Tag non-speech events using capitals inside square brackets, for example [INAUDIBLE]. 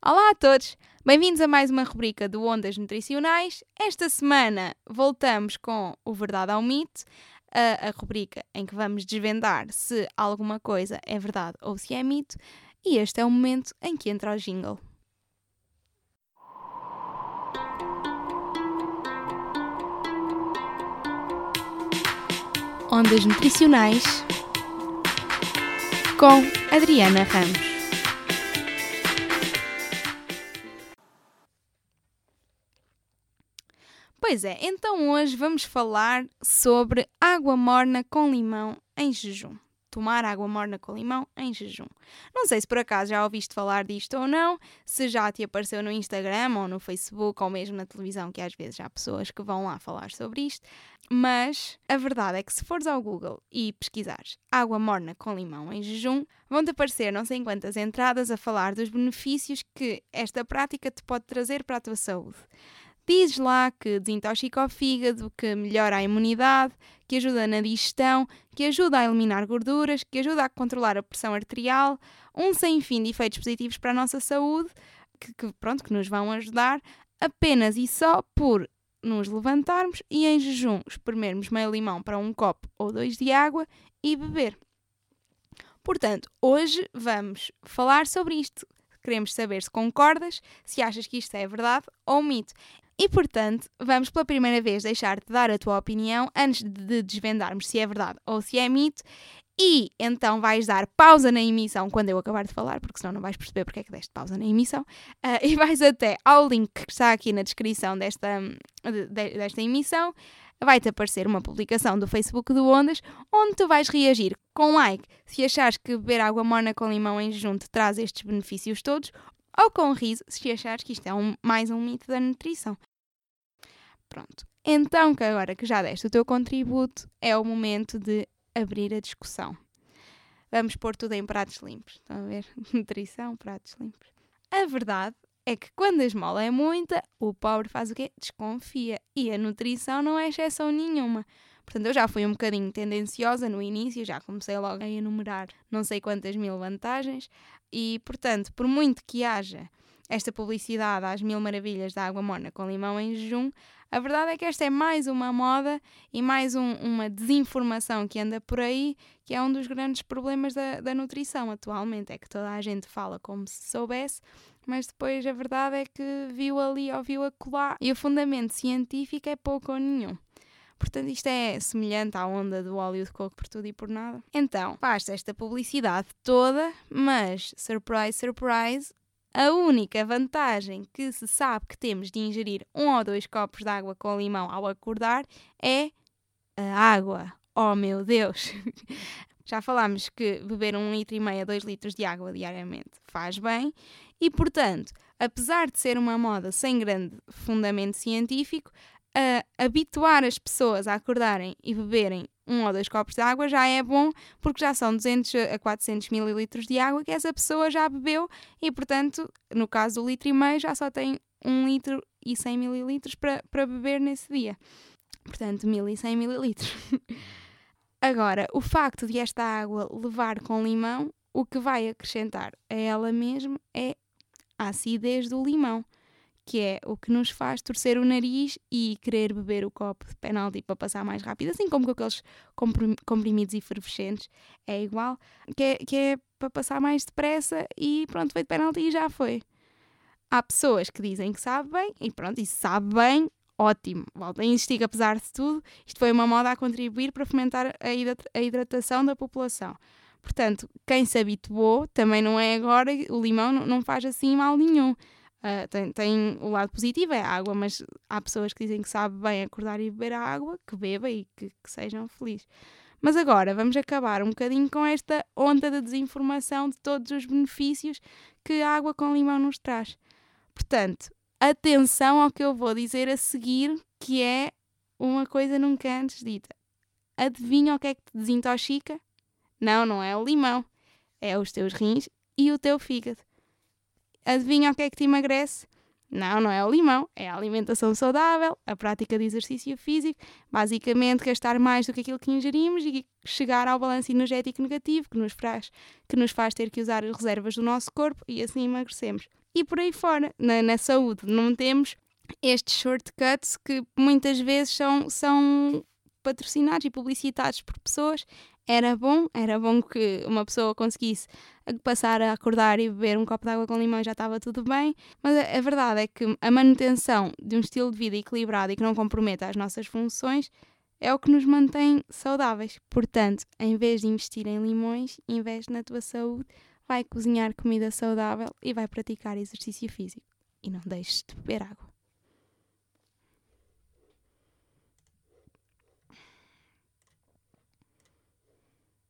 Olá a todos, bem-vindos a mais uma rubrica do Ondas Nutricionais. Esta semana voltamos com o Verdade ao Mito, a, a rubrica em que vamos desvendar se alguma coisa é verdade ou se é mito, e este é o momento em que entra o jingle. Ondas Nutricionais com Adriana Ramos. Pois é, então hoje vamos falar sobre água morna com limão em jejum. Tomar água morna com limão em jejum. Não sei se por acaso já ouviste falar disto ou não, se já te apareceu no Instagram ou no Facebook ou mesmo na televisão, que às vezes há pessoas que vão lá falar sobre isto, mas a verdade é que se fores ao Google e pesquisares água morna com limão em jejum, vão-te aparecer não sei quantas entradas a falar dos benefícios que esta prática te pode trazer para a tua saúde. Diz lá que desintoxica o fígado, que melhora a imunidade, que ajuda na digestão, que ajuda a eliminar gorduras, que ajuda a controlar a pressão arterial, um sem fim de efeitos positivos para a nossa saúde, que, que, pronto, que nos vão ajudar apenas e só por nos levantarmos e em jejum espremermos meio limão para um copo ou dois de água e beber. Portanto, hoje vamos falar sobre isto. Queremos saber se concordas, se achas que isto é verdade ou mito. E portanto, vamos pela primeira vez deixar-te dar a tua opinião antes de desvendarmos se é verdade ou se é mito. E então vais dar pausa na emissão quando eu acabar de falar, porque senão não vais perceber porque é que deste pausa na emissão. Uh, [LAUGHS] e vais até ao link que está aqui na descrição desta, de, desta emissão. Vai-te aparecer uma publicação do Facebook do Ondas, onde tu vais reagir com like se achares que beber água morna com limão em te traz estes benefícios todos, ou com riso se achares que isto é um, mais um mito da nutrição. Pronto. Então, que agora que já deste o teu contributo, é o momento de abrir a discussão. Vamos pôr tudo em pratos limpos. Estão a ver? [LAUGHS] Nutrição, pratos limpos. A verdade é que quando a esmola é muita, o pobre faz o quê? Desconfia. E a nutrição não é exceção nenhuma. Portanto, eu já fui um bocadinho tendenciosa no início, já comecei logo a enumerar não sei quantas mil vantagens, e portanto, por muito que haja esta publicidade às mil maravilhas da água morna com limão em jejum, a verdade é que esta é mais uma moda e mais um, uma desinformação que anda por aí, que é um dos grandes problemas da, da nutrição atualmente. É que toda a gente fala como se soubesse, mas depois a verdade é que viu ali ou viu acolá e o fundamento científico é pouco ou nenhum. Portanto, isto é semelhante à onda do óleo de coco por tudo e por nada. Então, faz esta publicidade toda, mas, surprise, surprise, a única vantagem que se sabe que temos de ingerir um ou dois copos de água com limão ao acordar é a água. Oh meu Deus! [LAUGHS] Já falámos que beber um litro e meio a dois litros de água diariamente faz bem e, portanto, apesar de ser uma moda sem grande fundamento científico, a habituar as pessoas a acordarem e beberem um ou dois copos de água já é bom, porque já são 200 a 400 mililitros de água que essa pessoa já bebeu e, portanto, no caso do litro e meio, já só tem 1 litro e 100 mililitros para, para beber nesse dia. Portanto, 1100 mililitros. [LAUGHS] Agora, o facto de esta água levar com limão, o que vai acrescentar a ela mesmo é a acidez do limão que é o que nos faz torcer o nariz e querer beber o copo de penalti para passar mais rápido, assim como com aqueles comprimidos efervescentes, é igual, que é, que é para passar mais depressa e pronto, foi de penalti e já foi. Há pessoas que dizem que sabe bem e pronto, e sabe bem, ótimo. Volto a insistir apesar de tudo, isto foi uma moda a contribuir para fomentar a hidratação da população. Portanto, quem se habituou, também não é agora, o limão não faz assim mal nenhum. Uh, tem, tem o lado positivo, é a água, mas há pessoas que dizem que sabe bem acordar e beber a água, que bebam e que, que sejam felizes. Mas agora vamos acabar um bocadinho com esta onda de desinformação de todos os benefícios que a água com limão nos traz. Portanto, atenção ao que eu vou dizer a seguir, que é uma coisa nunca antes dita. Adivinha o que é que te desintoxica? Não, não é o limão. É os teus rins e o teu fígado. Adivinha o que é que te emagrece? Não, não é o limão, é a alimentação saudável, a prática de exercício físico, basicamente gastar mais do que aquilo que ingerimos e chegar ao balanço energético negativo que nos faz, que nos faz ter que usar as reservas do nosso corpo e assim emagrecemos. E por aí fora, na, na saúde, não temos estes shortcuts que muitas vezes são, são patrocinados e publicitados por pessoas era bom, era bom que uma pessoa conseguisse passar a acordar e beber um copo de água com limão e já estava tudo bem, mas a, a verdade é que a manutenção de um estilo de vida equilibrado e que não comprometa as nossas funções é o que nos mantém saudáveis. Portanto, em vez de investir em limões, investe na tua saúde, vai cozinhar comida saudável e vai praticar exercício físico. E não deixes de beber água.